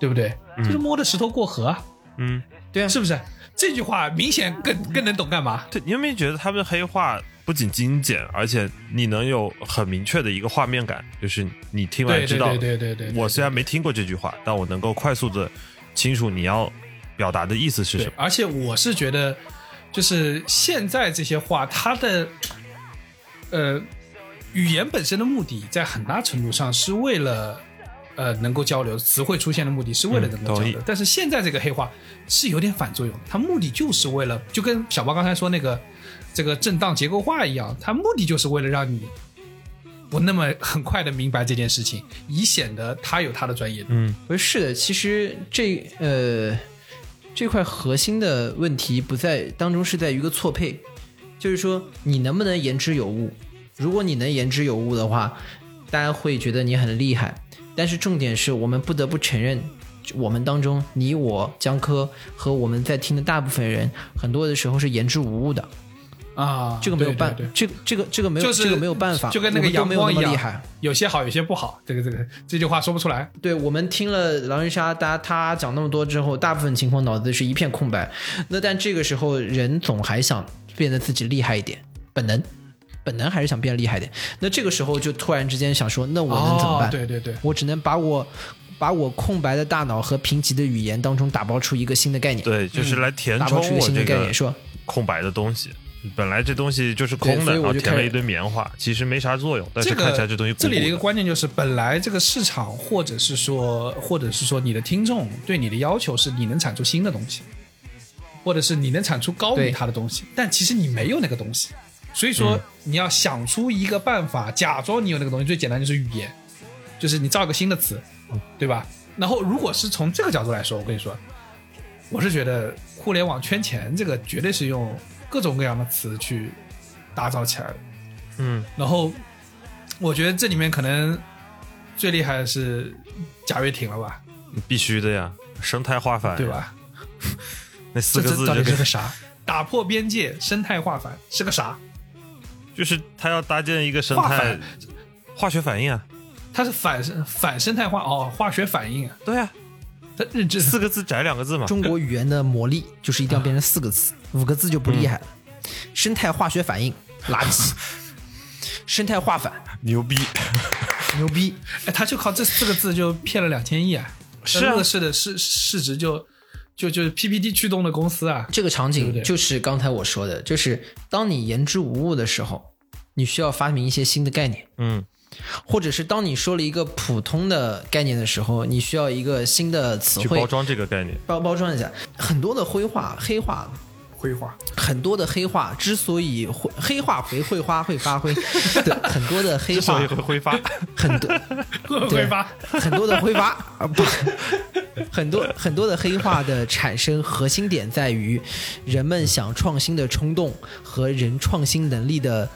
对不对？就是摸着石头过河，嗯，对啊，是不是？这句话明显更更能懂干嘛？对，你有没有觉得他们的黑话不仅精简，而且你能有很明确的一个画面感，就是你听完对对知道，对对对对对我虽然没听过这句话，但我能够快速的清楚你要表达的意思是什么。，而且我是觉得，就是现在这些话，它的呃语言本身的目的，在很大程度上是为了呃能够交流，词汇出现的目的是为了能够交。流但是现在这个黑话是有点反作用，它目的就是为了，就跟小包刚才说那个这个震荡结构化一样，它目的就是为了让你。不那么很快的明白这件事情，以显得他有他的专业度。嗯，不是是的，其实这呃这块核心的问题不在当中，是在于一个错配，就是说你能不能言之有物。如果你能言之有物的话，大家会觉得你很厉害。但是重点是我们不得不承认，我们当中你我江科和我们在听的大部分人，很多的时候是言之无物的。啊，这个没有办，对对对这个这个这个没有、就是这个没有办法，就跟那个我们都没有阳光一样那么厉害。有些好，有些不好。这个这个这句话说不出来。对我们听了狼人杀，大家他讲那么多之后，大部分情况脑子是一片空白。那但这个时候，人总还想变得自己厉害一点，本能，本能还是想变厉害点。那这个时候就突然之间想说，那我能怎么办？哦对对对，我只能把我把我空白的大脑和贫瘠的语言当中打包出一个新的概念，对，就是来填打包出一个充我这个新的概念，说空白的东西。本来这东西就是空的，然后以我就填了一堆棉花，其实没啥作用，但是看起来这东西鼓这里的一个鼓关键就是，本来这个市场或者是说，或者是说你的听众对你的要求是你能产出新的东西，或者是你能产出高于对他的东西，但其实你没有那个东西，所以说你要想出一个办法，假装你有那个东西，最简单就是语言，就是你造一个新的词，对吧？然后如果是从这个角度来说，我跟你说，我是觉得互联网圈钱这个绝对是用各种各样的词去打造起来的。嗯，然后我觉得这里面可能最厉害的是贾跃亭了吧，必须的呀，生态化反，对？吧？那四个字就是个啥？打破边界，生态化反是个啥？就是他要搭建一个生态化化学反应啊，它是反反生态化哦，化学反应啊，对啊，它认知。四个字窄两个字嘛，中国语言的魔力就是一定要变成四个字，五个字就不厉害。了。生态化学反应，垃圾；生态化反，牛逼，牛逼。哎，他就靠这四个字就骗了两千亿啊！是啊。乐视的市市值就就就是 PPT 驱动的公司啊，这个场景就是刚才我说的，就是当你言之无物的时候，你需要发明一些新的概念，嗯，或者是当你说了一个普通的概念的时候，你需要一个新的词汇去包装这个概念，包包装一下。很多的灰化、黑话绘画。很多的黑化之所以会黑化肥会花会发挥，对，很多的黑化之所以会挥发，很多 挥发。很多的挥发啊不，很多很多的黑化的产生核心点在于人们想创新的冲动和人创新能力的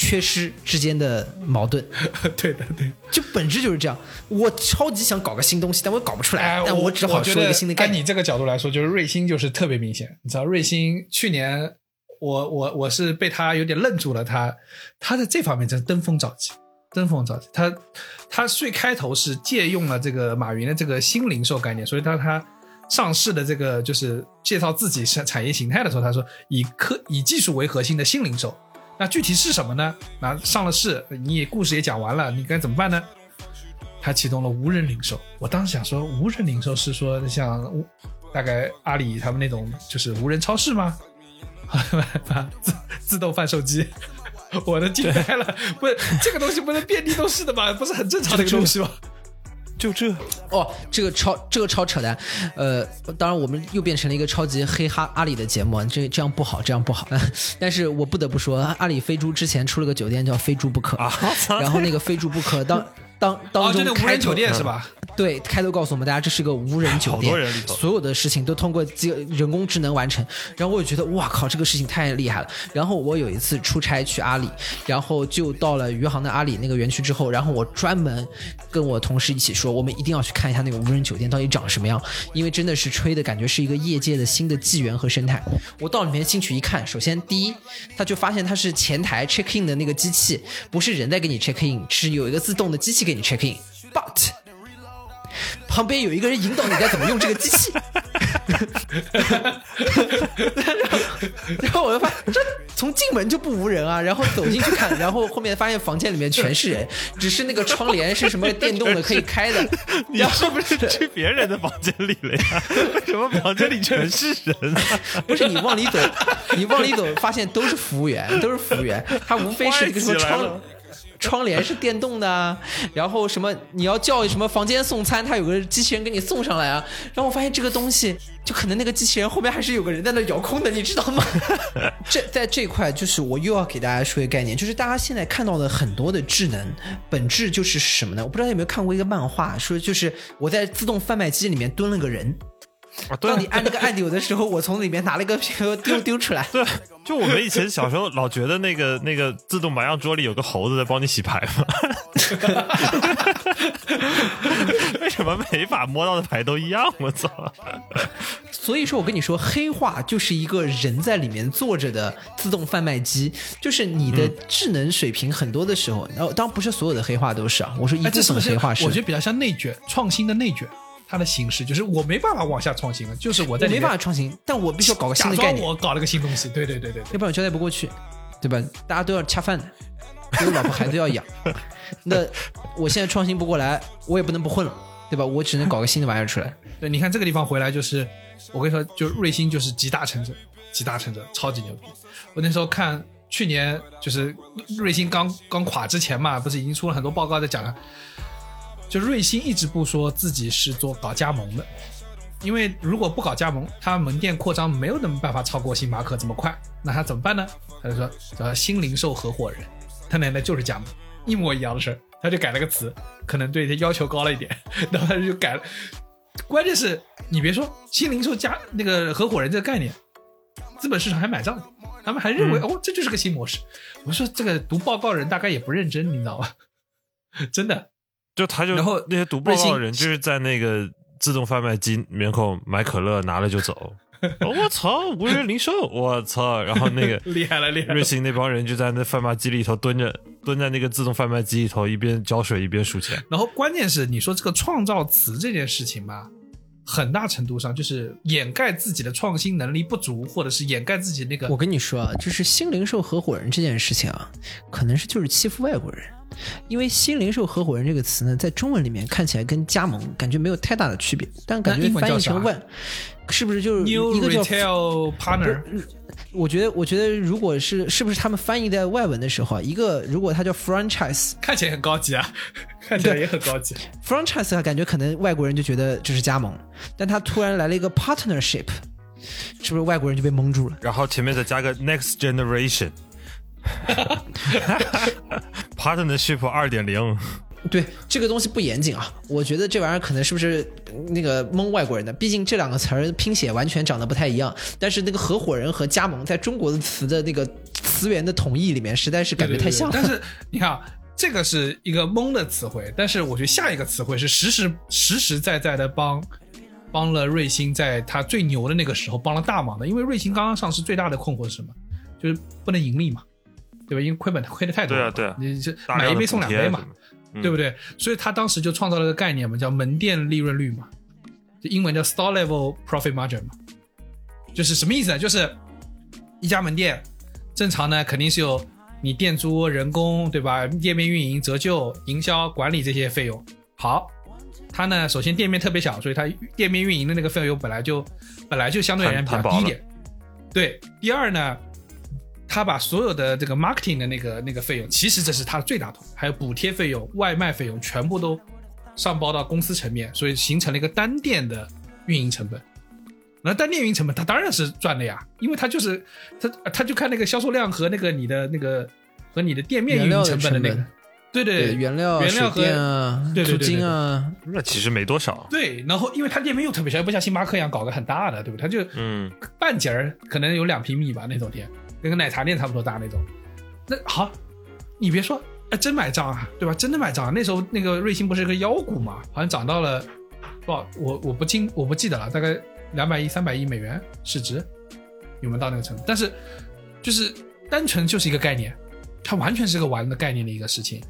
缺失之间的矛盾，对的对。就本质就是这样。我超级想搞个新东西，但我搞不出来，哎，但我只好说一个新的概念。按你这个角度来说，就是瑞星就是特别明显。你知道，瑞星去年我我我是被他有点愣住了，他他在这方面真是登峰造极，登峰造极。他他最开头是借用了这个马云的这个新零售概念，所以当他上市的这个就是介绍自己产产业形态的时候，他说以科以技术为核心的新零售。那具体是什么呢？那上了市，你也故事也讲完了，你该怎么办呢？他启动了无人零售。我当时想说，无人零售是说像无大概阿里他们那种就是无人超市吗？自自动贩售机，我都惊呆了！不是这个东西不是遍地都是的吗？不是很正常的一个东西吗？就这，哦，这个超这个超扯淡，呃，当然我们又变成了一个超级黑哈阿里的节目，这这样不好，这样不好。但是我不得不说，阿里飞猪之前出了个酒店叫非 猪不可，然后那个非猪不可当当哦，当中开就那无人酒店是吧？对，开头告诉我们大家这是个无人酒店，人所有的事情都通过这个人工智能完成。然后我就觉得哇靠，这个事情太厉害了。然后我有一次出差去阿里，然后就到了余杭的阿里那个园区之后，然后我专门跟我同事一起说，我们一定要去看一下那个无人酒店到底长什么样，因为真的是吹的感觉是一个业界的新的纪元和生态。我到里面进去一看，首先第一，他就发现它是前台 check in 的那个机器，不是人在给你 check in，是有一个自动的机器给你 check in。But 旁边有一个人引导你该怎么用这个机器，然后我就发现这从进门就不无人啊，然后走进去看，然后后面发现房间里面全是人，只是那个窗帘是什么电动的可以开的，你是不是去别人的房间里了呀？为 什么房间里全是人啊？不是你往里走，你往里走发现都是服务员，都是服务员，他无非是一个什么窗窗帘是电动的啊，然后什么你要叫什么房间送餐，它有个机器人给你送上来啊。然后我发现这个东西，就可能那个机器人后面还是有个人在那遥控的，你知道吗？这在这块就是我又要给大家说一个概念，就是大家现在看到的很多的智能，本质就是什么呢？我不知道有没有看过一个漫画，说就是我在自动贩卖机里面蹲了个人，啊，对啊当你按那个按钮的时候，我从里面拿了一个皮球丢丢出来。对，就我们以前小时候老觉得那个那个自动麻将桌里有个猴子在帮你洗牌嘛，为什么每一把摸到的牌都一样？我操！所以说我跟你说，黑化就是一个人在里面坐着的自动贩卖机，就是你的智能水平很多的时候，然后当然不是所有的黑化都是啊，我说一哎，部分黑化是，我觉得比较像内卷，创新的内卷，它的形式就是我没办法往下创新了，就是我在我没办法创新，但我必须要搞个新的概念，装我搞了个新东西，对对对对对要不然我交代不过去，对吧？大家都要恰饭的，有 老婆孩子要养，那我现在创新不过来，我也不能不混了，对吧？我只能搞个新的玩意儿出来。对，你看这个地方回来就是，我跟你说，就瑞星就是集大成者，集大成者，超级牛逼。我那时候看去年就是瑞星刚刚垮之前嘛，不是已经出了很多报告在讲了，就瑞幸一直不说自己是做搞加盟的，因为如果不搞加盟，他门店扩张没有那么办法超过星巴克这么快，那他怎么办呢？他就说叫新零售合伙人，他奶奶就是加盟，一模一样的事儿，他就改了个词，可能对他要求高了一点，然后他就改了。关键是你别说新零售加那个合伙人这个概念，资本市场还买账，他们还认为、哦这就是个新模式。我说这个读报告人大概也不认真，你知道吧？真的，就他就然后那些读报告的人，就是在那个自动贩卖机门口买可乐，拿了就走。哦我操，无人零售，我操！然后那个 厉害了厉害了瑞幸那帮人就在那贩卖机里头蹲着，蹲在那个自动贩卖机里头，一边浇水一边数钱。然后关键是你说这个创造词这件事情吧，很大程度上就是掩盖自己的创新能力不足，或者是掩盖自己那个我跟你说啊，就是新零售合伙人这件事情啊，可能是就是欺负外国人，因为新零售合伙人这个词呢，在中文里面看起来跟加盟感觉没有太大的区别，但感觉翻译成外，是不是就是一个叫 retail partner。我觉得，我觉得如果是是不是他们翻译在外文的时候啊，一个如果它叫 franchise，franchise 看起来很高级啊，看起来也很高级。franchise 啊，感觉可能外国人就觉得就是加盟，但他突然来了一个 partnership，是不是外国人就被蒙住了？然后前面再加个 next generation。Partnership 二点零，对这个东西不严谨啊，我觉得这玩意儿可能是不是那个蒙外国人的？毕竟这两个词儿拼写完全长得不太一样，但是那个合伙人和加盟在中国的词的那个词源的统一里面，实在是感觉太像了。对对对 但是你看啊，这个是一个蒙的词汇，但是我觉得下一个词汇是实实实实在在的帮帮了瑞星在他最牛的那个时候帮了大忙的，因为瑞星刚刚上市最大的困惑是什么？就是不能盈利嘛，对吧？因为亏本亏的太多了，对啊对啊你这大量的买一杯送两杯嘛对不对？所以他当时就创造了个概念嘛，叫门店利润率嘛，就英文叫 store level profit margin 嘛，就是什么意思呢？就是一家门店正常呢肯定是有你店租、人工，对吧？店面运营、折旧、营销、管理这些费用。好，它呢首先店面特别小，所以它店面运营的那个费用本来就本来就相对而言比较低一点。对，第二呢，他把所有的这个 marketing 的那个那个费用，其实这是他的最大头，还有补贴费用、外卖费用，全部都上报到公司层面，所以形成了一个单店的运营成本。那单店运营成本，他当然是赚的呀，因为他就是他他就看那个销售量和那个你的那个和你的店面运营成本的那个对对对，原料、原料和对对对对金啊，那其实没多少。对，然后因为他店面又特别小，又不像星巴克一样搞得很大的，对不对？它就嗯，半截儿可能有两平米吧那种店，跟个奶茶店差不多大那种。那好，你别说，哎，真买账啊，对吧？真的买账、啊。那时候那个瑞幸不是个妖股嘛，好像涨到了多少？我我不记我不记得了，大概两百亿、三百亿美元市值，有没有到那个程度？但是就是单纯就是一个概念，它完全是个玩的概念的一个事情，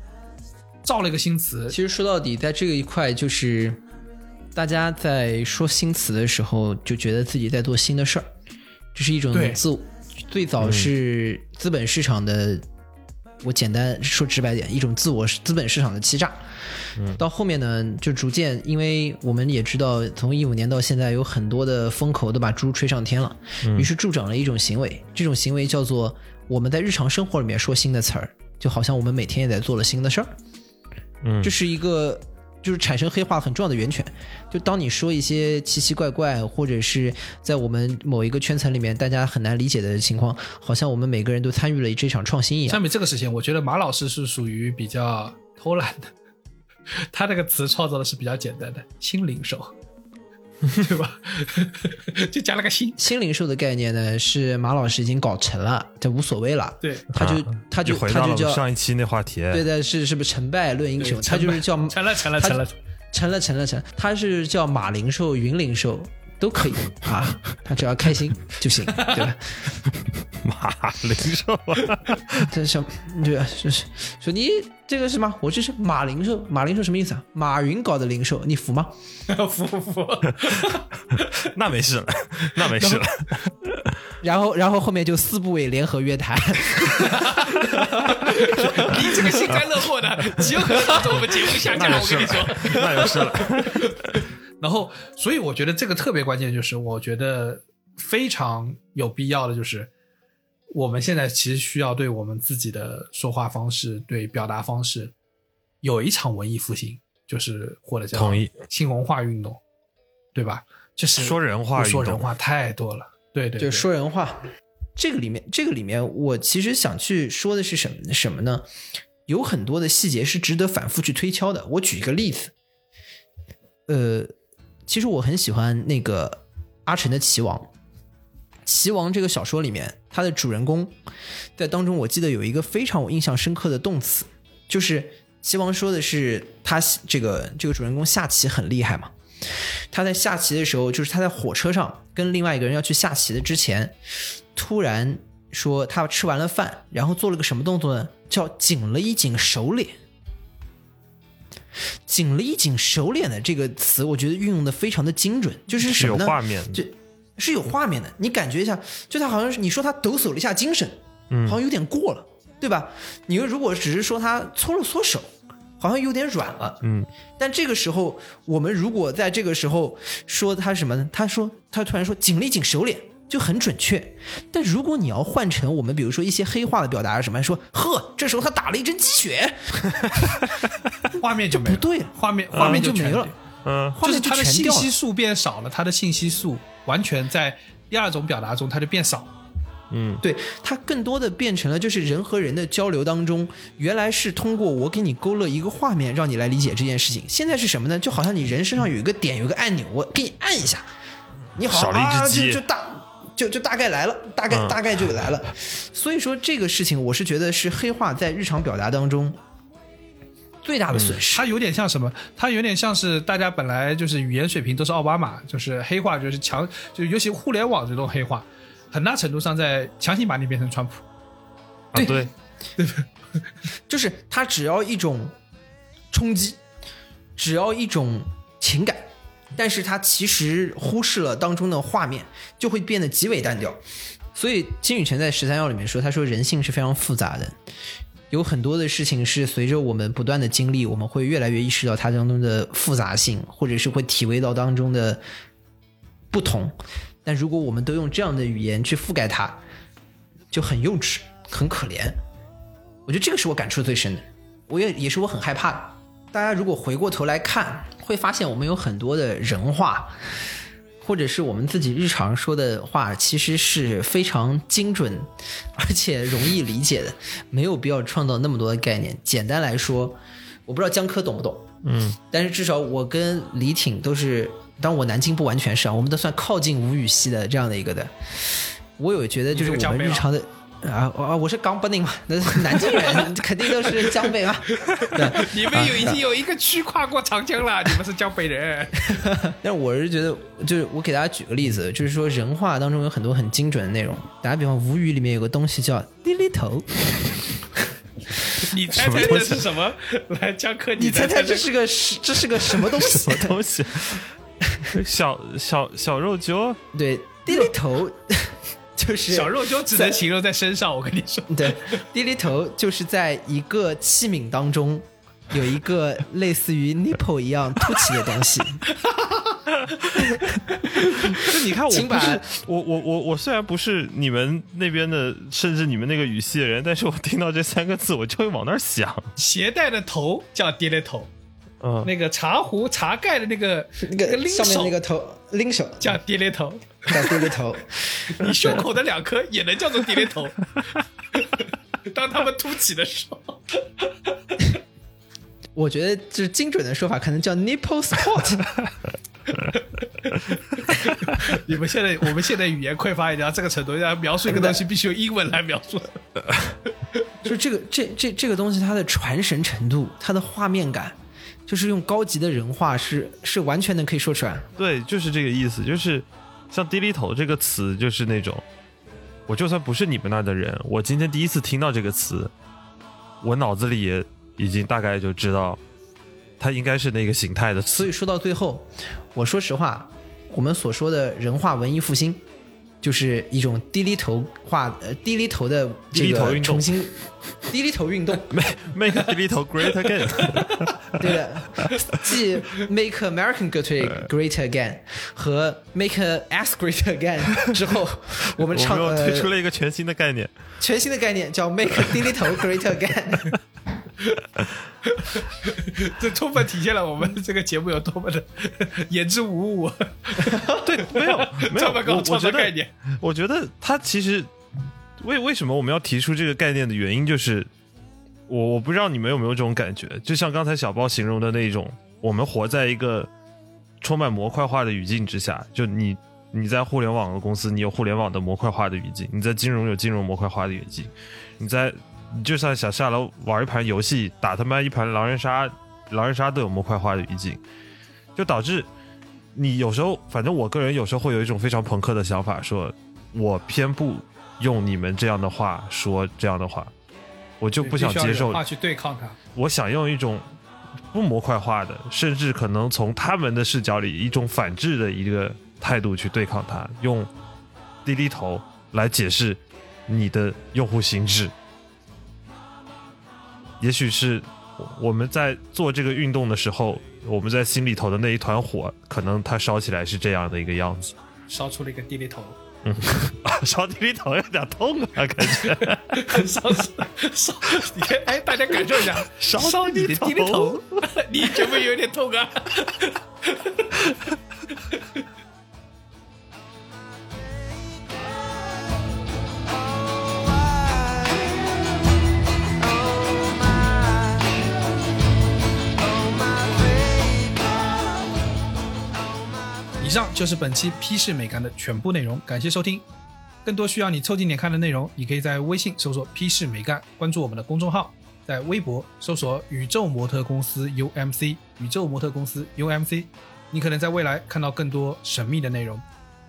造了一个新词，其实说到底，在这一块就是大家在说新词的时候，就觉得自己在做新的事儿，这是一种自我。最早是资本市场的，我简单说直白点，一种自我资本市场的欺诈。到后面呢，就逐渐，因为我们也知道，从一五年到现在，有很多的风口都把猪吹上天了，于是助长了一种行为，这种行为叫做我们在日常生活里面说新的词儿，就好像我们每天也在做了新的事儿。嗯。这是一个就是产生黑化很重要的源泉。就当你说一些奇奇怪怪，或者是在我们某一个圈层里面大家很难理解的情况，好像我们每个人都参与了这场创新一样。相比这个事情，我觉得马老师是属于比较偷懒的，他这个词创造的是比较简单的新零售，对吧？就加了个新，新零售的概念呢，是马老师已经搞成了，这无所谓了。对，他就、啊他就回到了他就叫上一期那话题。对的，是是不是成败论英雄？他就是叫成了成了成了，成了成了成了，他是叫马零售、云零售都可以啊，他只要开心就行，对吧？马零售啊，这什么？对吧？就是说你这个是什么？我这是马零售，马零售什么意思啊？马云搞的零售，你服吗？服不服？那没事了，那没事了。然后，然后后面就四部委联合约谈，你这个幸灾乐祸的，极有可能导致我们节目下架。我跟你说，那就是了。然后，所以我觉得这个特别关键，就是我觉得非常有必要的，就是我们现在其实需要对我们自己的说话方式、对表达方式有一场文艺复兴，就是或者叫同意新文化运动，对吧？就是说人话运动不说人话太多了，对对，对就说人话。这个里面，这个里面，我其实想去说的是什么什么呢？有很多的细节是值得反复去推敲的。我举一个例子，呃，其实我很喜欢那个阿城的《棋王》。《棋王》这个小说里面，它的主人公在当中，我记得有一个非常我印象深刻的动词，就是棋王说的是他这个这个主人公下棋很厉害嘛。他在下棋的时候，就是他在火车上跟另外一个人要去下棋的之前，突然说他吃完了饭，然后做了个什么动作呢？叫紧了一紧手脸。紧了一紧手脸的这个词，我觉得运用的非常的精准，就是是有什么呢？画面的，就是有画面的，你感觉一下，就他好像是你说他抖擞了一下精神，嗯好像有点过了，对吧？你如果只是说他搓了搓手，好像有点软了，嗯，但这个时候，我们如果在这个时候说他什么呢？他说他突然说紧了一紧手脸，就很准确。但如果你要换成我们比如说一些黑话的表达是什么？说呵，这时候他打了一针鸡血，画面就没了不对了画面画面就没了。嗯，画面就是他的全掉了信息素变少了，它的信息素完全在第二种表达中它就变少。嗯，对，它更多的变成了就是人和人的交流当中，原来是通过我给你勾勒一个画面，让你来理解这件事情。现在是什么呢？就好像你人身上有一个点，有一个按钮，我给你按一下，你好少了一只啊，鸡就就大。就就大概来了，大概、嗯大概就来了，所以说这个事情，我是觉得是黑化在日常表达当中最大的损失。它有点像什么？它有点像是大家本来就是语言水平都是奥巴马，就是黑化就是强，就尤其互联网这种黑化，很大程度上在强行把你变成川普。啊对，就是它只要一种冲击，只要一种情感，但是它其实忽视了当中的画面，就会变得极为单调。所以金宇澄在十三幺里面说，他说人性是非常复杂的，有很多的事情是随着我们不断的经历，我们会越来越意识到它当中的复杂性，或者是会体味到当中的不同。但如果我们都用这样的语言去覆盖它，就很幼稚，很可怜。我觉得这个是我感触最深的，我也也是我很害怕的。大家如果回过头来看，会发现我们有很多的人话，或者是我们自己日常说的话，其实是非常精准，而且容易理解的，没有必要创造那么多的概念。简单来说，我不知道江科懂不懂，嗯，但是至少我跟李挺都是，当然我南京不完全是啊，我们都算靠近吴语系的这样的一个的。我有觉得就是我们日常的。啊啊！我是刚不宁嘛，那是南京人 肯定都是江北嘛。对，你们有已经有一个区跨过长江了，你们是江北人。但我是觉得，就是我给大家举个例子，就是说人话当中有很多很精准的内容。打个比方，吴语里面有个东西叫“滴哩头你猜猜这是什么？来，江科，”，你猜猜猜这是个是这是个什么东西？什么东西？小小小肉揪，对，低里头就是小肉就只能形容在身上，我跟你说。对，低里头就是在一个器皿当中有一个类似于 nipple 一样凸起的东西。就你看，我不是我我我我虽然不是你们那边的，甚至你们那个语系的人，但是我听到这三个字，我就会往那儿想。鞋带的头叫跌跌头，嗯，那个茶壶茶盖的那个那个拎手上面那个头拎手叫跌跌头，叫低里头，你胸口的两颗也能叫做跌跌头。当它们凸起的时候，我觉得就是精准的说法，可能叫 nipple spot。你们现在我们现在语言匮乏已经到这个程度，要描述一个东西必须用英文来描述。就是这个这这这个东西，它的传神程度，它的画面感，就是用高级的人话是是完全能可以说出来。对，就是这个意思，就是像“低里头”这个词，就是那种，我就算不是你们那儿的人，我今天第一次听到这个词，我脑子里也已经大概就知道，它应该是那个形态的词。所以说到最后，我说实话，我们所说的人话文艺复兴，就是一种低里头化呃低里头的这低头运动个重新低里头运动，Make 低里头 great again。对的，继 Make American Great Great Again 和 Make Us Great Again 之后，我们我唱们又推出呃了一个全新的概念。全新的概念叫 Make 低里头 Great Again。这充分体现了我们这个节目有多么的言之无物。对，没有 没有，这么高我我觉得我觉得它其实为为什么我们要提出这个概念的原因，就是我我不知道你们有没有这种感觉，就像刚才小包形容的那种，我们活在一个充满模块化的语境之下，就你你在互联网的公司，你有互联网的模块化的语境；你在金融有金融模块化的语境；你在你就算想下楼玩一盘游戏，打他妈一盘狼人杀，狼人杀都有模块化的语境，就导致你有时候，反正我个人有时候会有一种非常朋克的想法，说我偏不用你们这样的话说这样的话，我就不想接受去对抗它。我想用一种不模块化的，甚至可能从他们的视角里一种反制的一个态度去对抗他，用低低头来解释你的用户心智。也许是我们在做这个运动的时候，我们在心里头的那一团火，可能它烧起来是这样的一个样子。烧出了一个低低头，嗯 烧低低头有点痛啊，感觉。烧烧，你看，哎，大家感受一下，烧烧你的低低低头，你觉不觉得有点痛啊？以上就是本期批示美干的全部内容，感谢收听。更多需要你凑近点看的内容，你可以在微信搜索“批示美干”，关注我们的公众号；在微博搜索“宇宙模特公司 UMC”，宇宙模特公司 UMC，你可能在未来看到更多神秘的内容。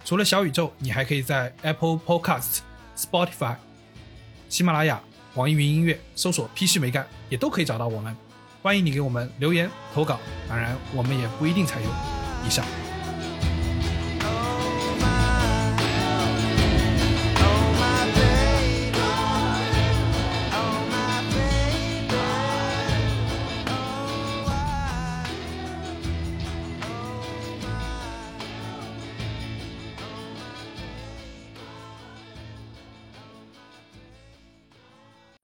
除了小宇宙，你还可以在 Apple Podcast、Spotify、喜马拉雅、网易云音乐搜索“批示美干”，也都可以找到我们。欢迎你给我们留言投稿，当然我们也不一定采用。以上。